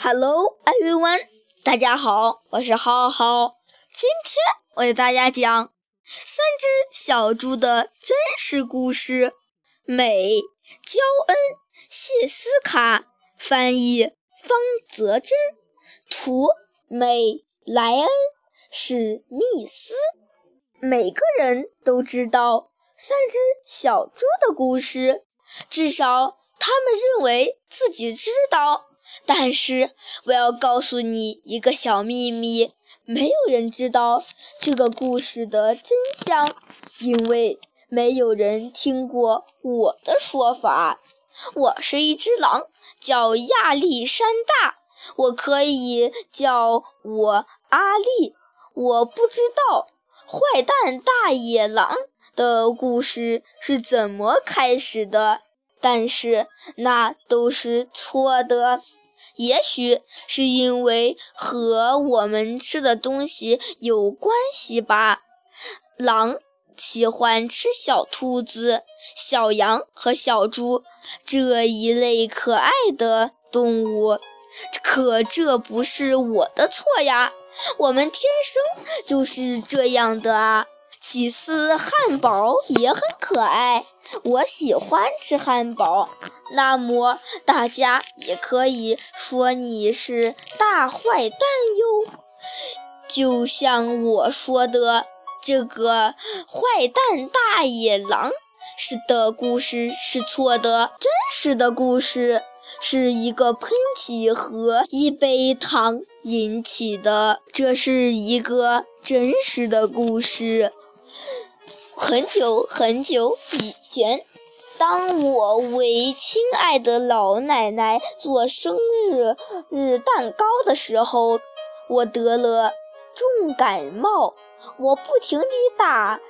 Hello everyone，大家好，我是浩浩。今天我给大家讲三只小猪的真实故事。美焦恩、谢斯卡翻译，方泽珍图，美莱恩史密斯。每个人都知道三只小猪的故事，至少他们认为自己知道。但是我要告诉你一个小秘密，没有人知道这个故事的真相，因为没有人听过我的说法。我是一只狼，叫亚历山大，我可以叫我阿力。我不知道坏蛋大野狼的故事是怎么开始的，但是那都是错的。也许是因为和我们吃的东西有关系吧。狼喜欢吃小兔子、小羊和小猪这一类可爱的动物，可这不是我的错呀，我们天生就是这样的啊。起司汉堡也很可爱，我喜欢吃汉堡。那么大家也可以说你是大坏蛋哟，就像我说的，这个坏蛋大野狼是的故事是错的，真实的故事是一个喷嚏和一杯糖引起的，这是一个真实的故事。很久很久以前，当我为亲爱的老奶奶做生日日蛋糕的时候，我得了重感冒，我不停地打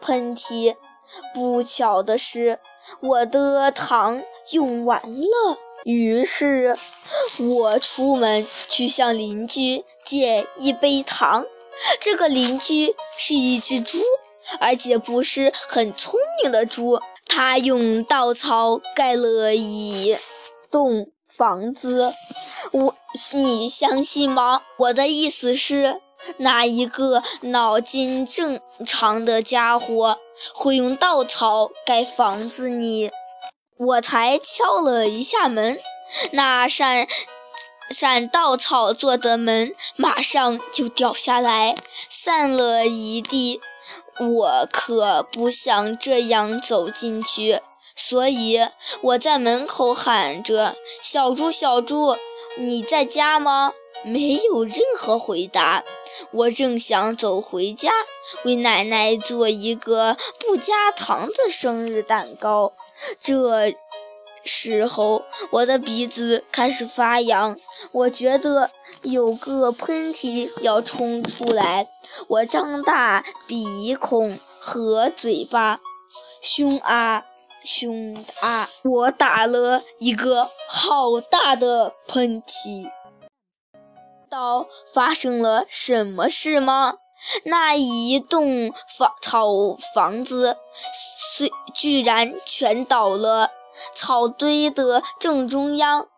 喷嚏。不巧的是，我的糖用完了，于是我出门去向邻居借一杯糖。这个邻居是一只猪。而且不是很聪明的猪，它用稻草盖了一栋房子。我，你相信吗？我的意思是，哪一个脑筋正常的家伙会用稻草盖房子呢？我才敲了一下门，那扇扇稻草做的门马上就掉下来，散了一地。我可不想这样走进去，所以我在门口喊着：“小猪，小猪，你在家吗？”没有任何回答。我正想走回家，为奶奶做一个不加糖的生日蛋糕。这时候，我的鼻子开始发痒，我觉得有个喷嚏要冲出来。我张大鼻孔和嘴巴，凶啊凶啊！我打了一个好大的喷嚏。道发生了什么事吗？那一栋房草房子，虽居然全倒了。草堆的正中央，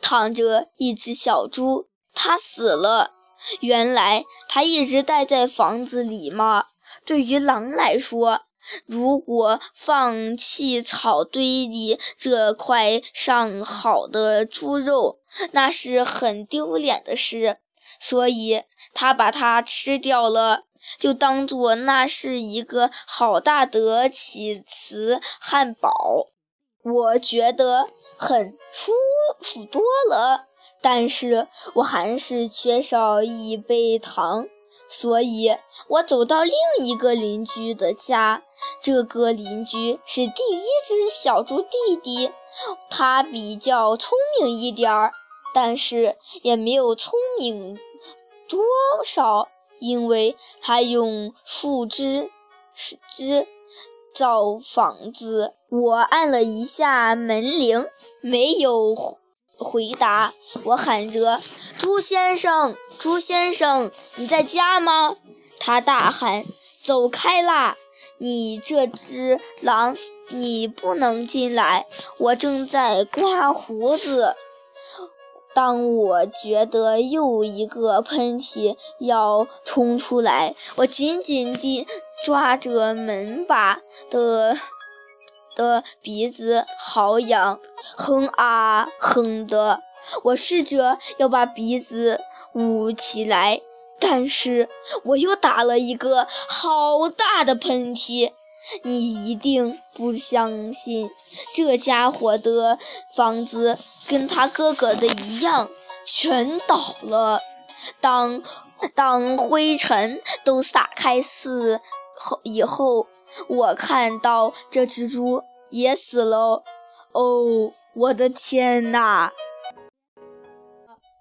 躺着一只小猪，它死了。原来还一直待在房子里吗？对于狼来说，如果放弃草堆里这块上好的猪肉，那是很丢脸的事。所以它把它吃掉了，就当做那是一个好大的起司汉堡。我觉得很舒服多了。但是我还是缺少一杯糖，所以我走到另一个邻居的家。这个邻居是第一只小猪弟弟，他比较聪明一点儿，但是也没有聪明多少，因为他用树枝枝造房子。我按了一下门铃，没有。回答，我喊着：“猪先生，猪先生，你在家吗？”他大喊：“走开啦！你这只狼，你不能进来！我正在刮胡子。”当我觉得又一个喷嚏要冲出来，我紧紧地抓着门把的的鼻子，好痒，哼啊哼的。我试着要把鼻子捂起来，但是我又打了一个好大的喷嚏。你一定不相信，这家伙的房子跟他哥哥的一样，全倒了。当当灰尘都撒开似后以后，我看到这蜘蛛也死了。哦，我的天哪！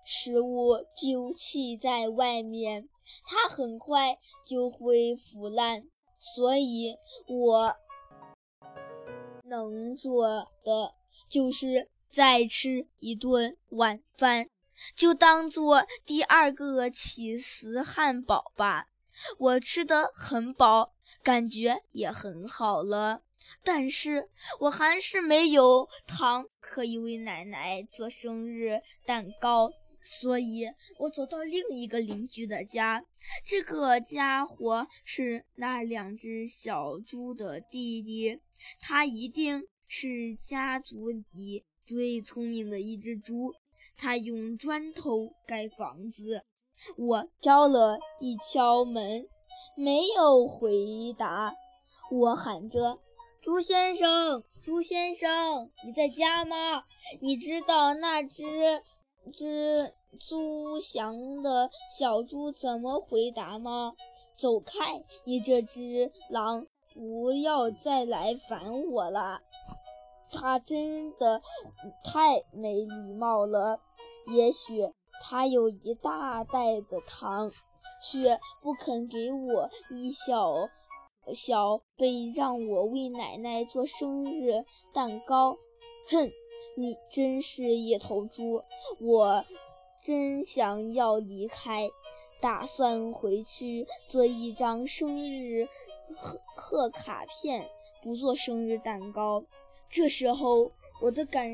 食物丢弃在外面，它很快就会腐烂。所以，我能做的就是再吃一顿晚饭，就当做第二个起司汉堡吧。我吃的很饱，感觉也很好了，但是我还是没有糖可以为奶奶做生日蛋糕。所以我走到另一个邻居的家，这个家伙是那两只小猪的弟弟，他一定是家族里最聪明的一只猪。他用砖头盖房子。我敲了一敲门，没有回答。我喊着：“猪先生，猪先生，你在家吗？你知道那只……”只猪祥的小猪怎么回答吗？走开，你这只狼！不要再来烦我了。他真的太没礼貌了。也许他有一大袋的糖，却不肯给我一小小杯，让我为奶奶做生日蛋糕。哼！你真是一头猪！我真想要离开，打算回去做一张生日贺卡片，不做生日蛋糕。这时候，我的感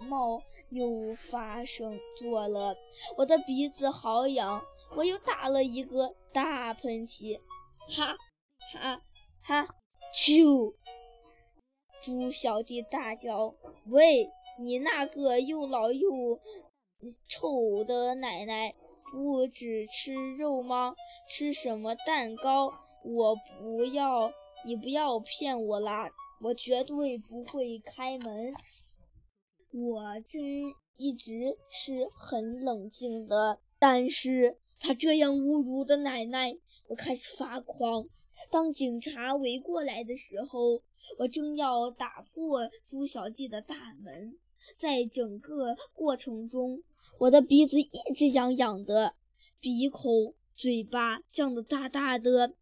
冒又发生做了，我的鼻子好痒，我又打了一个大喷嚏，哈哈哈！啾！猪小弟大叫：“喂！”你那个又老又臭的奶奶，不只吃肉吗？吃什么蛋糕？我不要，你不要骗我啦！我绝对不会开门。我真一直是很冷静的，但是他这样侮辱的奶奶，我开始发狂。当警察围过来的时候，我正要打破猪小弟的大门。在整个过程中，我的鼻子一直痒痒的，鼻孔、嘴巴胀得大大的，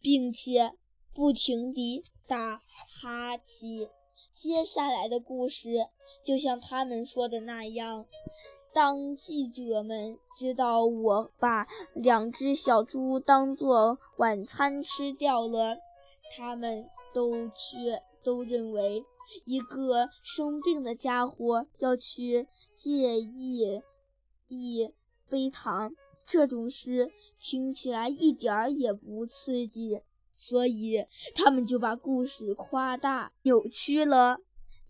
并且不停地打哈欠。接下来的故事就像他们说的那样：当记者们知道我把两只小猪当做晚餐吃掉了，他们都却都认为。一个生病的家伙要去借一一杯糖，这种事听起来一点儿也不刺激，所以他们就把故事夸大、扭曲了。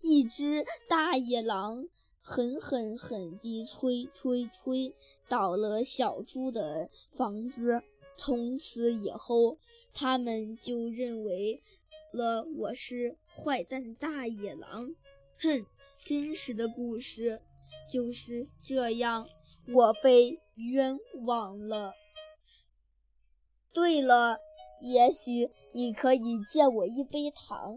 一只大野狼狠狠狠地吹吹吹倒了小猪的房子，从此以后，他们就认为。了，我是坏蛋大野狼，哼！真实的故事就是这样，我被冤枉了。对了，也许你可以借我一杯糖。